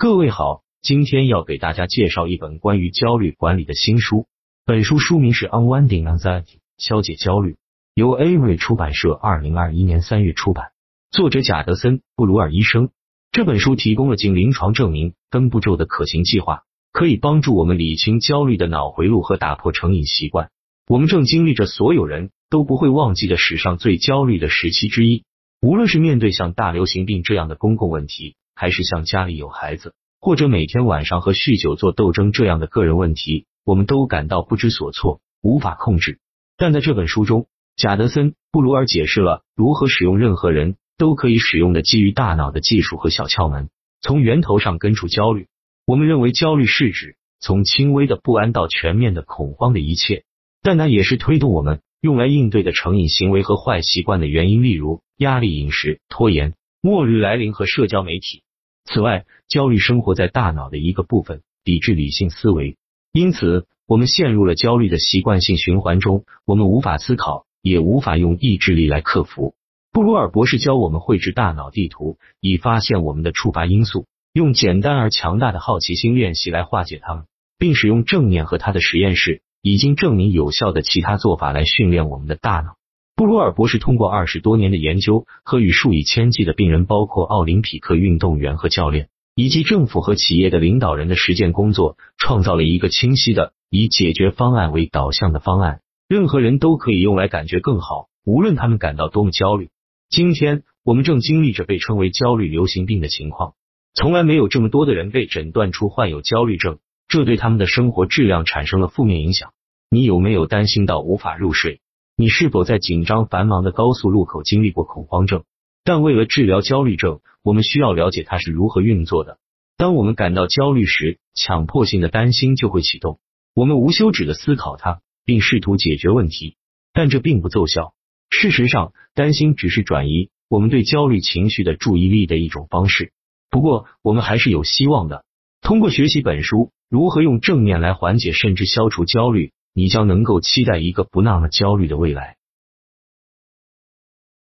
各位好，今天要给大家介绍一本关于焦虑管理的新书。本书书名是《Unwinding Anxiety》，消解焦虑，由 Avery 出版社二零二一年三月出版，作者贾德森·布鲁尔医生。这本书提供了经临床证明分步骤的可行计划，可以帮助我们理清焦虑的脑回路和打破成瘾习惯。我们正经历着所有人都不会忘记的史上最焦虑的时期之一，无论是面对像大流行病这样的公共问题。还是像家里有孩子，或者每天晚上和酗酒做斗争这样的个人问题，我们都感到不知所措，无法控制。但在这本书中，贾德森·布鲁尔解释了如何使用任何人都可以使用的基于大脑的技术和小窍门，从源头上根除焦虑。我们认为焦虑是指从轻微的不安到全面的恐慌的一切，但那也是推动我们用来应对的成瘾行为和坏习惯的原因，例如压力饮食、拖延、末日来临和社交媒体。此外，焦虑生活在大脑的一个部分，抵制理性思维，因此我们陷入了焦虑的习惯性循环中。我们无法思考，也无法用意志力来克服。布鲁尔博士教我们绘制大脑地图，以发现我们的触发因素，用简单而强大的好奇心练习来化解它们，并使用正念和他的实验室已经证明有效的其他做法来训练我们的大脑。布鲁尔博士通过二十多年的研究和与数以千计的病人，包括奥林匹克运动员和教练，以及政府和企业的领导人的实践工作，创造了一个清晰的以解决方案为导向的方案。任何人都可以用来感觉更好，无论他们感到多么焦虑。今天我们正经历着被称为焦虑流行病的情况，从来没有这么多的人被诊断出患有焦虑症，这对他们的生活质量产生了负面影响。你有没有担心到无法入睡？你是否在紧张繁忙的高速路口经历过恐慌症？但为了治疗焦虑症，我们需要了解它是如何运作的。当我们感到焦虑时，强迫性的担心就会启动。我们无休止的思考它，并试图解决问题，但这并不奏效。事实上，担心只是转移我们对焦虑情绪的注意力的一种方式。不过，我们还是有希望的。通过学习本书《如何用正念来缓解甚至消除焦虑》。你将能够期待一个不那么焦虑的未来。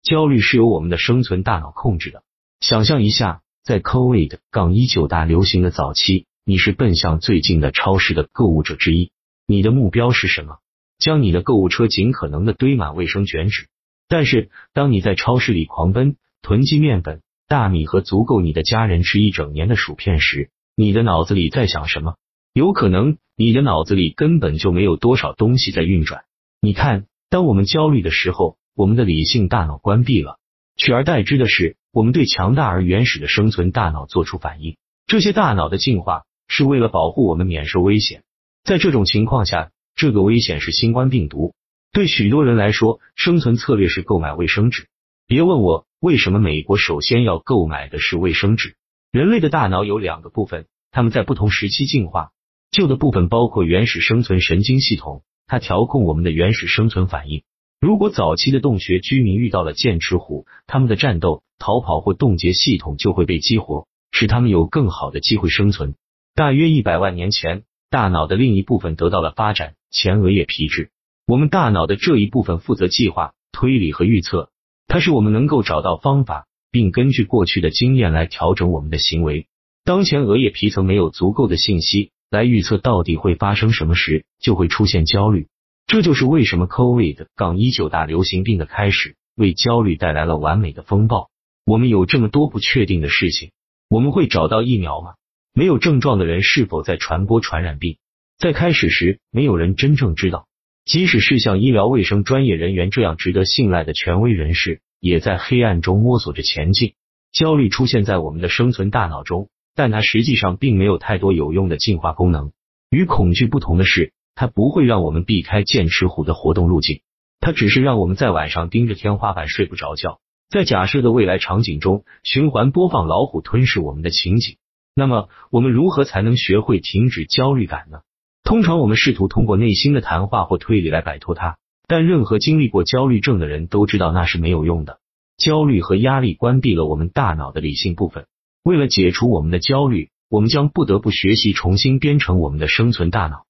焦虑是由我们的生存大脑控制的。想象一下，在 COVID- 杠一九大流行的早期，你是奔向最近的超市的购物者之一。你的目标是什么？将你的购物车尽可能的堆满卫生卷纸。但是，当你在超市里狂奔，囤积面粉、大米和足够你的家人吃一整年的薯片时，你的脑子里在想什么？有可能你的脑子里根本就没有多少东西在运转。你看，当我们焦虑的时候，我们的理性大脑关闭了，取而代之的是我们对强大而原始的生存大脑做出反应。这些大脑的进化是为了保护我们免受危险。在这种情况下，这个危险是新冠病毒。对许多人来说，生存策略是购买卫生纸。别问我为什么美国首先要购买的是卫生纸。人类的大脑有两个部分，它们在不同时期进化。旧的部分包括原始生存神经系统，它调控我们的原始生存反应。如果早期的洞穴居民遇到了剑齿虎，他们的战斗、逃跑或冻结系统就会被激活，使他们有更好的机会生存。大约一百万年前，大脑的另一部分得到了发展——前额叶皮质。我们大脑的这一部分负责计划、推理和预测，它使我们能够找到方法，并根据过去的经验来调整我们的行为。当前额叶皮层没有足够的信息。来预测到底会发生什么时，就会出现焦虑。这就是为什么 COVID- 杠一九大流行病的开始为焦虑带来了完美的风暴。我们有这么多不确定的事情，我们会找到疫苗吗？没有症状的人是否在传播传染病？在开始时，没有人真正知道。即使是像医疗卫生专业人员这样值得信赖的权威人士，也在黑暗中摸索着前进。焦虑出现在我们的生存大脑中。但它实际上并没有太多有用的进化功能。与恐惧不同的是，它不会让我们避开剑齿虎的活动路径，它只是让我们在晚上盯着天花板睡不着觉。在假设的未来场景中，循环播放老虎吞噬我们的情景。那么，我们如何才能学会停止焦虑感呢？通常，我们试图通过内心的谈话或推理来摆脱它。但任何经历过焦虑症的人都知道那是没有用的。焦虑和压力关闭了我们大脑的理性部分。为了解除我们的焦虑，我们将不得不学习重新编程我们的生存大脑。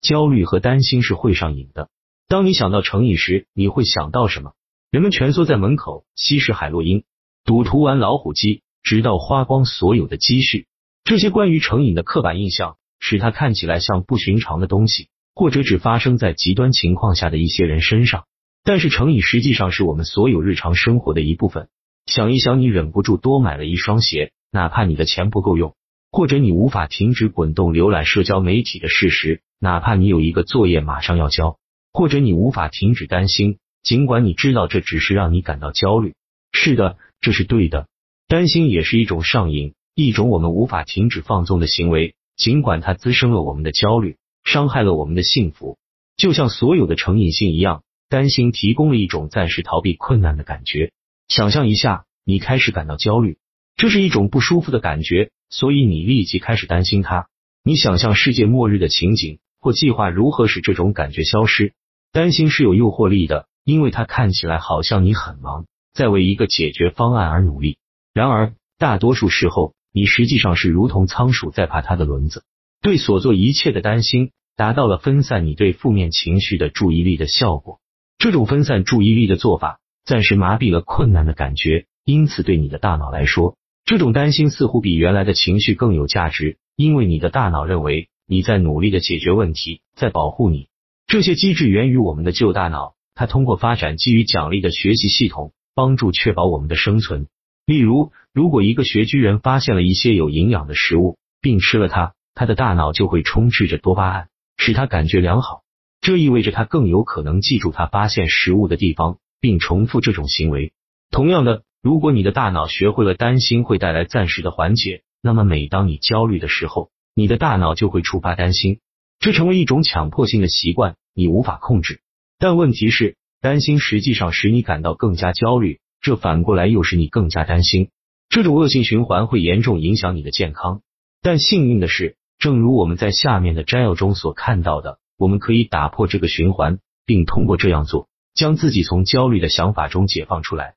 焦虑和担心是会上瘾的。当你想到成瘾时，你会想到什么？人们蜷缩在门口吸食海洛因，赌徒玩老虎机，直到花光所有的积蓄。这些关于成瘾的刻板印象，使它看起来像不寻常的东西，或者只发生在极端情况下的一些人身上。但是成瘾实际上是我们所有日常生活的一部分。想一想，你忍不住多买了一双鞋，哪怕你的钱不够用；或者你无法停止滚动浏览社交媒体的事实，哪怕你有一个作业马上要交；或者你无法停止担心，尽管你知道这只是让你感到焦虑。是的，这是对的。担心也是一种上瘾，一种我们无法停止放纵的行为，尽管它滋生了我们的焦虑，伤害了我们的幸福。就像所有的成瘾性一样。担心提供了一种暂时逃避困难的感觉。想象一下，你开始感到焦虑，这是一种不舒服的感觉，所以你立即开始担心它。你想象世界末日的情景，或计划如何使这种感觉消失。担心是有诱惑力的，因为它看起来好像你很忙，在为一个解决方案而努力。然而，大多数时候，你实际上是如同仓鼠在爬它的轮子。对所做一切的担心，达到了分散你对负面情绪的注意力的效果。这种分散注意力的做法，暂时麻痹了困难的感觉，因此对你的大脑来说，这种担心似乎比原来的情绪更有价值，因为你的大脑认为你在努力的解决问题，在保护你。这些机制源于我们的旧大脑，它通过发展基于奖励的学习系统，帮助确保我们的生存。例如，如果一个穴居人发现了一些有营养的食物，并吃了它，他的大脑就会充斥着多巴胺，使他感觉良好。这意味着他更有可能记住他发现食物的地方，并重复这种行为。同样的，如果你的大脑学会了担心会带来暂时的缓解，那么每当你焦虑的时候，你的大脑就会触发担心，这成为一种强迫性的习惯，你无法控制。但问题是，担心实际上使你感到更加焦虑，这反过来又使你更加担心。这种恶性循环会严重影响你的健康。但幸运的是，正如我们在下面的摘要中所看到的。我们可以打破这个循环，并通过这样做，将自己从焦虑的想法中解放出来。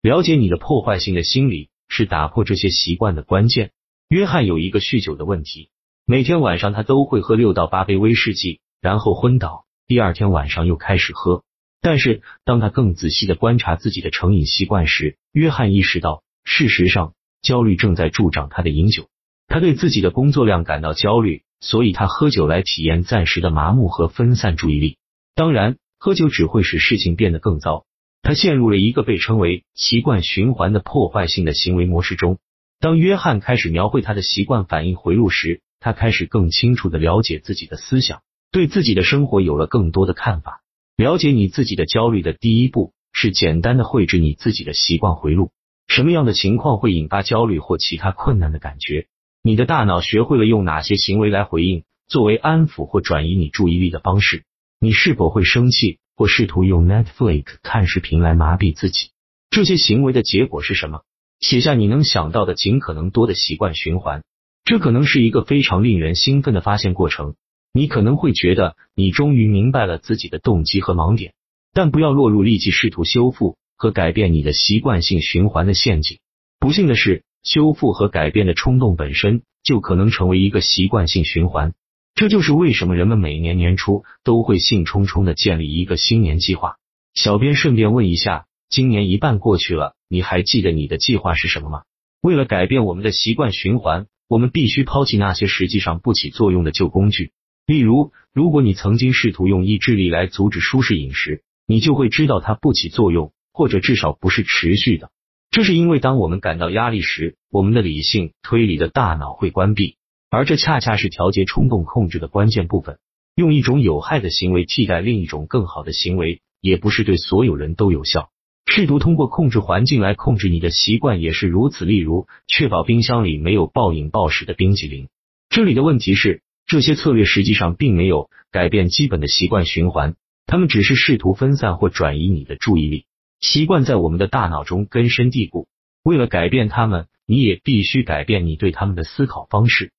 了解你的破坏性的心理是打破这些习惯的关键。约翰有一个酗酒的问题，每天晚上他都会喝六到八杯威士忌，然后昏倒，第二天晚上又开始喝。但是当他更仔细的观察自己的成瘾习惯时，约翰意识到，事实上焦虑正在助长他的饮酒。他对自己的工作量感到焦虑。所以他喝酒来体验暂时的麻木和分散注意力。当然，喝酒只会使事情变得更糟。他陷入了一个被称为习惯循环的破坏性的行为模式中。当约翰开始描绘他的习惯反应回路时，他开始更清楚的了解自己的思想，对自己的生活有了更多的看法。了解你自己的焦虑的第一步是简单的绘制你自己的习惯回路。什么样的情况会引发焦虑或其他困难的感觉？你的大脑学会了用哪些行为来回应，作为安抚或转移你注意力的方式？你是否会生气或试图用 Netflix 看视频来麻痹自己？这些行为的结果是什么？写下你能想到的尽可能多的习惯循环。这可能是一个非常令人兴奋的发现过程。你可能会觉得你终于明白了自己的动机和盲点，但不要落入立即试图修复和改变你的习惯性循环的陷阱。不幸的是。修复和改变的冲动本身就可能成为一个习惯性循环，这就是为什么人们每年年初都会兴冲冲的建立一个新年计划。小编顺便问一下，今年一半过去了，你还记得你的计划是什么吗？为了改变我们的习惯循环，我们必须抛弃那些实际上不起作用的旧工具。例如，如果你曾经试图用意志力来阻止舒适饮食，你就会知道它不起作用，或者至少不是持续的。这是因为，当我们感到压力时，我们的理性推理的大脑会关闭，而这恰恰是调节冲动控制的关键部分。用一种有害的行为替代另一种更好的行为，也不是对所有人都有效。试图通过控制环境来控制你的习惯也是如此。例如，确保冰箱里没有暴饮暴食的冰激凌。这里的问题是，这些策略实际上并没有改变基本的习惯循环，他们只是试图分散或转移你的注意力。习惯在我们的大脑中根深蒂固，为了改变它们，你也必须改变你对他们的思考方式。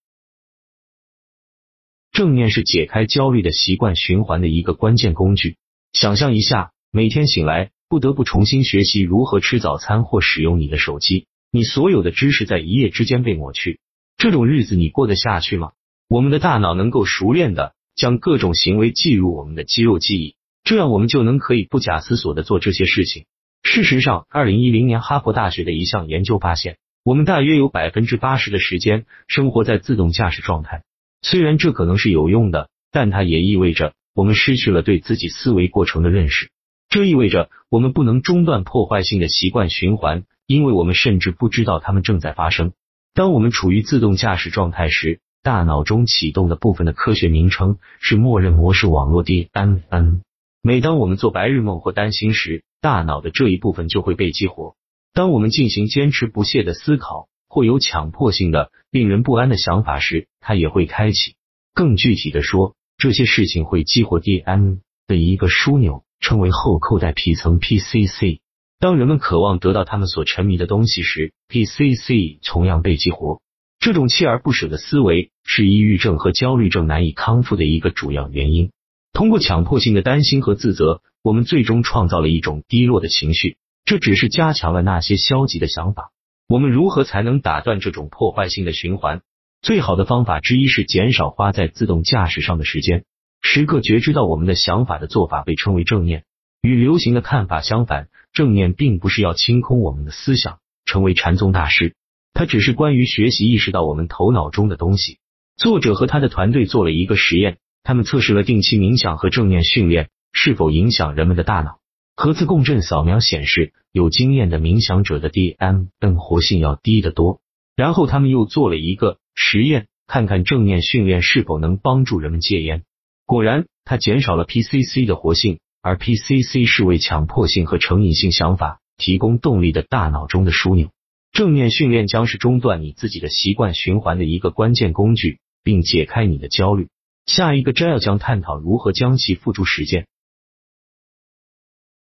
正念是解开焦虑的习惯循环的一个关键工具。想象一下，每天醒来不得不重新学习如何吃早餐或使用你的手机，你所有的知识在一夜之间被抹去，这种日子你过得下去吗？我们的大脑能够熟练的将各种行为记入我们的肌肉记忆。这样，我们就能可以不假思索的做这些事情。事实上，二零一零年哈佛大学的一项研究发现，我们大约有百分之八十的时间生活在自动驾驶状态。虽然这可能是有用的，但它也意味着我们失去了对自己思维过程的认识。这意味着我们不能中断破坏性的习惯循环，因为我们甚至不知道它们正在发生。当我们处于自动驾驶状态时，大脑中启动的部分的科学名称是默认模式网络 DNN。每当我们做白日梦或担心时，大脑的这一部分就会被激活。当我们进行坚持不懈的思考或有强迫性的、令人不安的想法时，它也会开启。更具体的说，这些事情会激活 DNN 的一个枢纽，称为后扣带皮层 PCC。当人们渴望得到他们所沉迷的东西时，PCC 同样被激活。这种锲而不舍的思维是抑郁症和焦虑症难以康复的一个主要原因。通过强迫性的担心和自责，我们最终创造了一种低落的情绪，这只是加强了那些消极的想法。我们如何才能打断这种破坏性的循环？最好的方法之一是减少花在自动驾驶上的时间，时刻觉知到我们的想法的做法被称为正念。与流行的看法相反。正念并不是要清空我们的思想，成为禅宗大师，它只是关于学习意识到我们头脑中的东西。作者和他的团队做了一个实验，他们测试了定期冥想和正念训练是否影响人们的大脑。核磁共振扫描显示，有经验的冥想者的 DMN 活性要低得多。然后他们又做了一个实验，看看正念训练是否能帮助人们戒烟。果然，它减少了 PCC 的活性。而 PCC 是为强迫性和成瘾性想法提供动力的大脑中的枢纽。正念训练将是中断你自己的习惯循环的一个关键工具，并解开你的焦虑。下一个摘要将探讨如何将其付诸实践。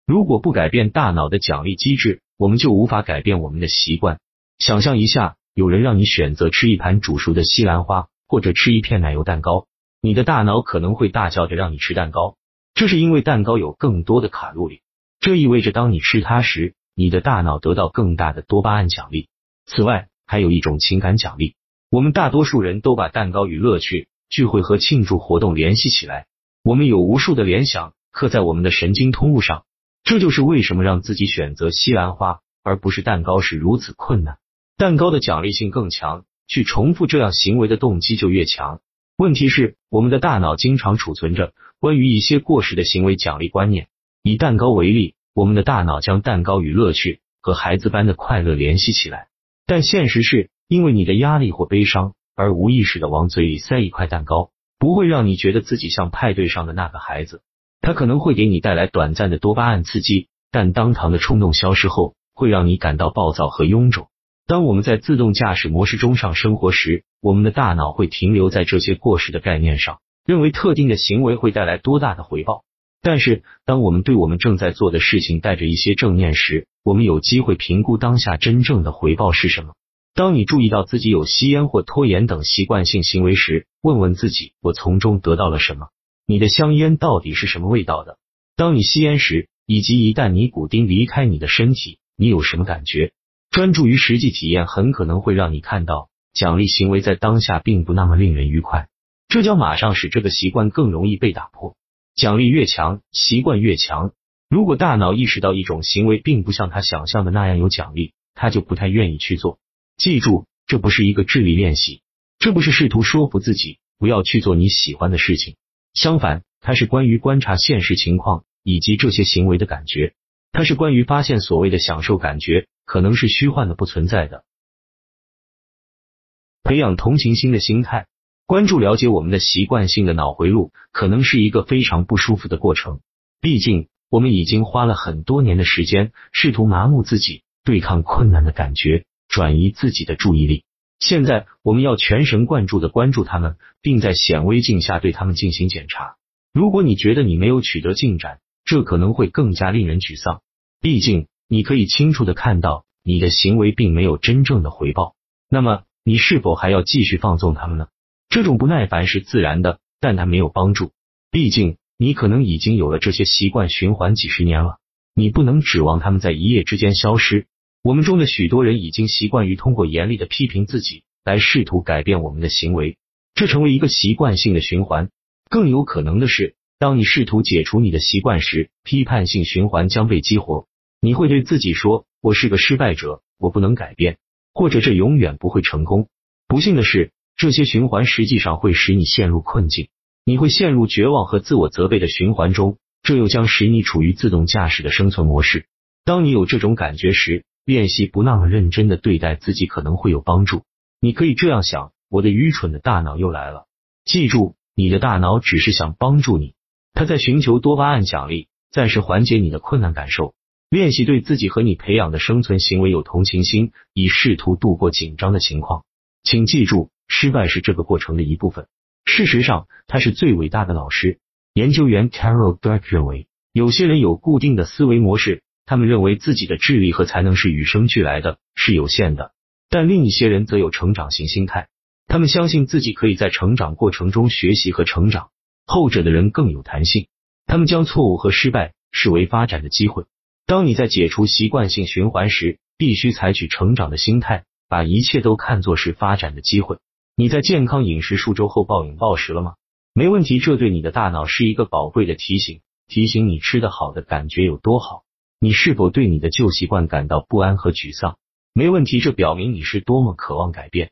如果不改变大脑的奖励机制，我们就无法改变我们的习惯。想象一下，有人让你选择吃一盘煮熟的西兰花，或者吃一片奶油蛋糕，你的大脑可能会大叫着让你吃蛋糕。这是因为蛋糕有更多的卡路里，这意味着当你吃它时，你的大脑得到更大的多巴胺奖励。此外，还有一种情感奖励。我们大多数人都把蛋糕与乐趣、聚会和庆祝活动联系起来，我们有无数的联想刻在我们的神经通路上。这就是为什么让自己选择西兰花而不是蛋糕是如此困难。蛋糕的奖励性更强，去重复这样行为的动机就越强。问题是，我们的大脑经常储存着。关于一些过时的行为奖励观念，以蛋糕为例，我们的大脑将蛋糕与乐趣和孩子般的快乐联系起来。但现实是，因为你的压力或悲伤而无意识的往嘴里塞一块蛋糕，不会让你觉得自己像派对上的那个孩子。它可能会给你带来短暂的多巴胺刺激，但当糖的冲动消失后，会让你感到暴躁和臃肿。当我们在自动驾驶模式中上生活时，我们的大脑会停留在这些过时的概念上。认为特定的行为会带来多大的回报，但是当我们对我们正在做的事情带着一些正念时，我们有机会评估当下真正的回报是什么。当你注意到自己有吸烟或拖延等习惯性行为时，问问自己：我从中得到了什么？你的香烟到底是什么味道的？当你吸烟时，以及一旦尼古丁离开你的身体，你有什么感觉？专注于实际体验，很可能会让你看到奖励行为在当下并不那么令人愉快。这将马上使这个习惯更容易被打破。奖励越强，习惯越强。如果大脑意识到一种行为并不像他想象的那样有奖励，他就不太愿意去做。记住，这不是一个智力练习，这不是试图说服自己不要去做你喜欢的事情。相反，它是关于观察现实情况以及这些行为的感觉。它是关于发现所谓的享受感觉可能是虚幻的、不存在的。培养同情心的心态。关注了解我们的习惯性的脑回路，可能是一个非常不舒服的过程。毕竟，我们已经花了很多年的时间，试图麻木自己，对抗困难的感觉，转移自己的注意力。现在，我们要全神贯注的关注他们，并在显微镜下对他们进行检查。如果你觉得你没有取得进展，这可能会更加令人沮丧。毕竟，你可以清楚的看到你的行为并没有真正的回报。那么，你是否还要继续放纵他们呢？这种不耐烦是自然的，但它没有帮助。毕竟，你可能已经有了这些习惯循环几十年了，你不能指望他们在一夜之间消失。我们中的许多人已经习惯于通过严厉的批评自己来试图改变我们的行为，这成为一个习惯性的循环。更有可能的是，当你试图解除你的习惯时，批判性循环将被激活。你会对自己说：“我是个失败者，我不能改变，或者这永远不会成功。”不幸的是，这些循环实际上会使你陷入困境，你会陷入绝望和自我责备的循环中，这又将使你处于自动驾驶的生存模式。当你有这种感觉时，练习不那么认真的对待自己可能会有帮助。你可以这样想：我的愚蠢的大脑又来了。记住，你的大脑只是想帮助你，他在寻求多巴胺奖励，暂时缓解你的困难感受。练习对自己和你培养的生存行为有同情心，以试图度过紧张的情况。请记住，失败是这个过程的一部分。事实上，他是最伟大的老师。研究员 Carol Dweck 认为，有些人有固定的思维模式。他们认为自己的智力和才能是与生俱来的，是有限的；但另一些人则有成长型心态，他们相信自己可以在成长过程中学习和成长。后者的人更有弹性，他们将错误和失败视为发展的机会。当你在解除习惯性循环时，必须采取成长的心态，把一切都看作是发展的机会。你在健康饮食数周后暴饮暴食了吗？没问题，这对你的大脑是一个宝贵的提醒，提醒你吃的好的感觉有多好。你是否对你的旧习惯感到不安和沮丧？没问题，这表明你是多么渴望改变。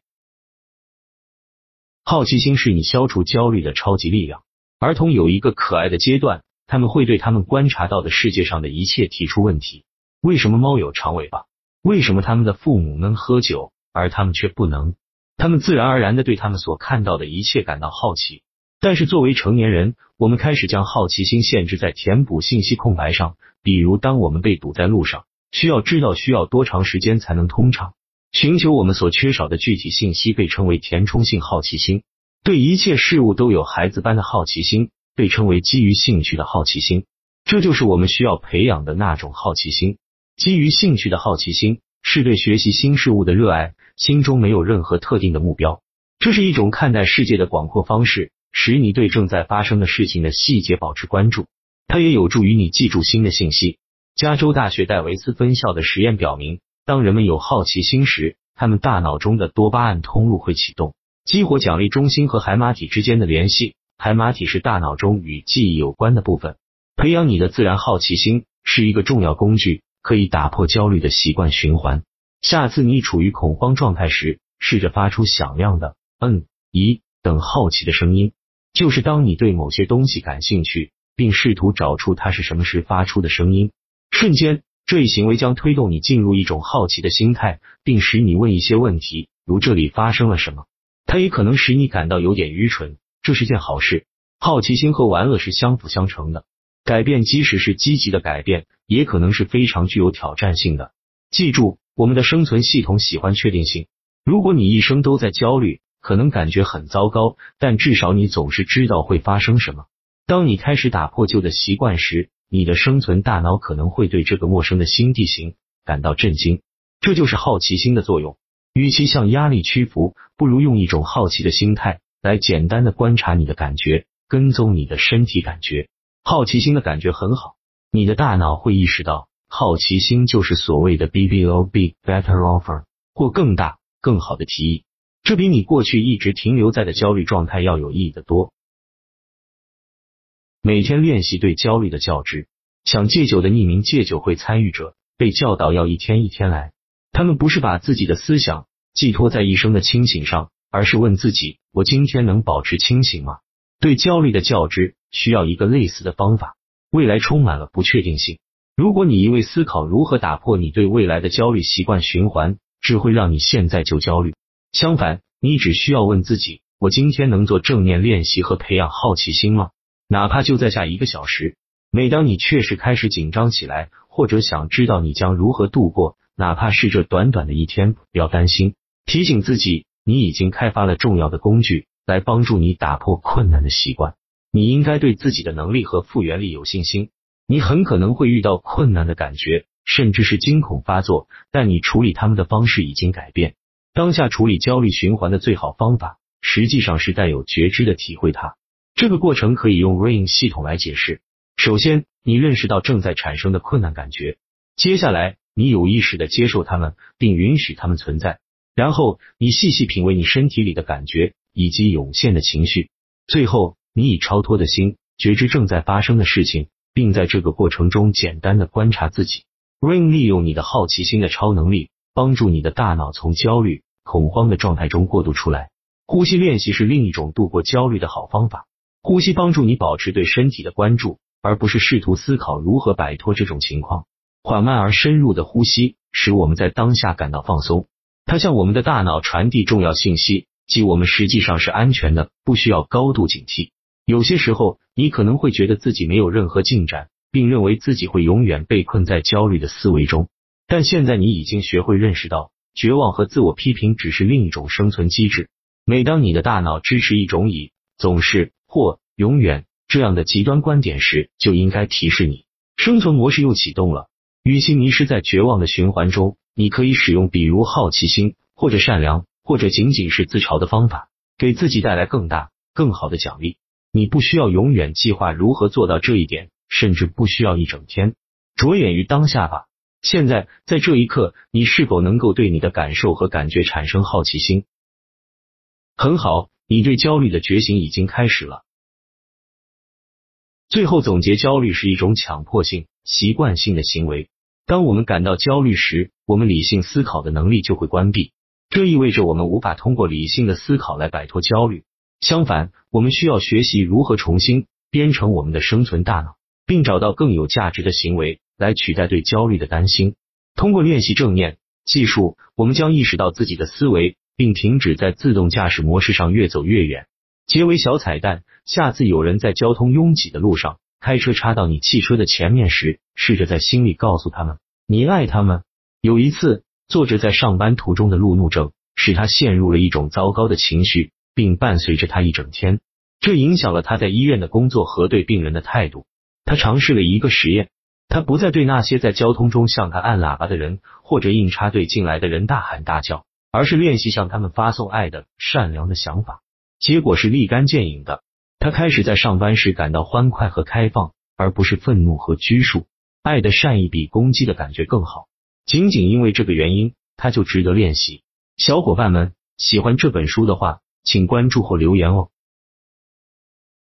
好奇心是你消除焦虑的超级力量。儿童有一个可爱的阶段，他们会对他们观察到的世界上的一切提出问题：为什么猫有长尾巴？为什么他们的父母能喝酒，而他们却不能？他们自然而然的对他们所看到的一切感到好奇。但是作为成年人，我们开始将好奇心限制在填补信息空白上。比如，当我们被堵在路上，需要知道需要多长时间才能通畅。寻求我们所缺少的具体信息被称为填充性好奇心。对一切事物都有孩子般的好奇心，被称为基于兴趣的好奇心。这就是我们需要培养的那种好奇心。基于兴趣的好奇心是对学习新事物的热爱，心中没有任何特定的目标。这是一种看待世界的广阔方式。使你对正在发生的事情的细节保持关注，它也有助于你记住新的信息。加州大学戴维斯分校的实验表明，当人们有好奇心时，他们大脑中的多巴胺通路会启动，激活奖励中心和海马体之间的联系。海马体是大脑中与记忆有关的部分。培养你的自然好奇心是一个重要工具，可以打破焦虑的习惯循环。下次你处于恐慌状态时，试着发出响亮的“嗯、咦”等好奇的声音。就是当你对某些东西感兴趣，并试图找出它是什么时发出的声音，瞬间，这一行为将推动你进入一种好奇的心态，并使你问一些问题，如这里发生了什么。它也可能使你感到有点愚蠢，这是件好事。好奇心和玩乐是相辅相成的。改变，即使是积极的改变，也可能是非常具有挑战性的。记住，我们的生存系统喜欢确定性。如果你一生都在焦虑，可能感觉很糟糕，但至少你总是知道会发生什么。当你开始打破旧的习惯时，你的生存大脑可能会对这个陌生的新地形感到震惊。这就是好奇心的作用。与其向压力屈服，不如用一种好奇的心态来简单的观察你的感觉，跟踪你的身体感觉。好奇心的感觉很好，你的大脑会意识到，好奇心就是所谓的 B B O B Better Offer 或更大、更好的提议。这比你过去一直停留在的焦虑状态要有意义的多。每天练习对焦虑的觉知。想戒酒的匿名戒酒会参与者被教导要一天一天来。他们不是把自己的思想寄托在一生的清醒上，而是问自己：我今天能保持清醒吗？对焦虑的觉知需要一个类似的方法。未来充满了不确定性。如果你一味思考如何打破你对未来的焦虑习惯循环，只会让你现在就焦虑。相反，你只需要问自己：我今天能做正念练习和培养好奇心吗？哪怕就在下一个小时。每当你确实开始紧张起来，或者想知道你将如何度过，哪怕是这短短的一天，不要担心。提醒自己，你已经开发了重要的工具来帮助你打破困难的习惯。你应该对自己的能力和复原力有信心。你很可能会遇到困难的感觉，甚至是惊恐发作，但你处理他们的方式已经改变。当下处理焦虑循环的最好方法，实际上是带有觉知的体会它。这个过程可以用 RAIN 系统来解释。首先，你认识到正在产生的困难感觉；接下来，你有意识的接受它们，并允许它们存在；然后，你细细品味你身体里的感觉以及涌现的情绪；最后，你以超脱的心觉知正在发生的事情，并在这个过程中简单的观察自己。RAIN 利用你的好奇心的超能力，帮助你的大脑从焦虑、恐慌的状态中过渡出来。呼吸练习是另一种度过焦虑的好方法。呼吸帮助你保持对身体的关注，而不是试图思考如何摆脱这种情况。缓慢而深入的呼吸使我们在当下感到放松，它向我们的大脑传递重要信息，即我们实际上是安全的，不需要高度警惕。有些时候，你可能会觉得自己没有任何进展。并认为自己会永远被困在焦虑的思维中，但现在你已经学会认识到，绝望和自我批评只是另一种生存机制。每当你的大脑支持一种以总是或永远这样的极端观点时，就应该提示你，生存模式又启动了。与其迷失在绝望的循环中，你可以使用比如好奇心，或者善良，或者仅仅是自嘲的方法，给自己带来更大、更好的奖励。你不需要永远计划如何做到这一点。甚至不需要一整天，着眼于当下吧。现在，在这一刻，你是否能够对你的感受和感觉产生好奇心？很好，你对焦虑的觉醒已经开始了。最后总结：焦虑是一种强迫性、习惯性的行为。当我们感到焦虑时，我们理性思考的能力就会关闭，这意味着我们无法通过理性的思考来摆脱焦虑。相反，我们需要学习如何重新编程我们的生存大脑。并找到更有价值的行为来取代对焦虑的担心。通过练习正念技术，我们将意识到自己的思维，并停止在自动驾驶模式上越走越远。结为小彩蛋：下次有人在交通拥挤的路上开车插到你汽车的前面时，试着在心里告诉他们你爱他们。有一次，作者在上班途中的路怒症使他陷入了一种糟糕的情绪，并伴随着他一整天。这影响了他在医院的工作和对病人的态度。他尝试了一个实验，他不再对那些在交通中向他按喇叭的人或者硬插队进来的人大喊大叫，而是练习向他们发送爱的、善良的想法。结果是立竿见影的，他开始在上班时感到欢快和开放，而不是愤怒和拘束。爱的善意比攻击的感觉更好。仅仅因为这个原因，他就值得练习。小伙伴们，喜欢这本书的话，请关注或留言哦。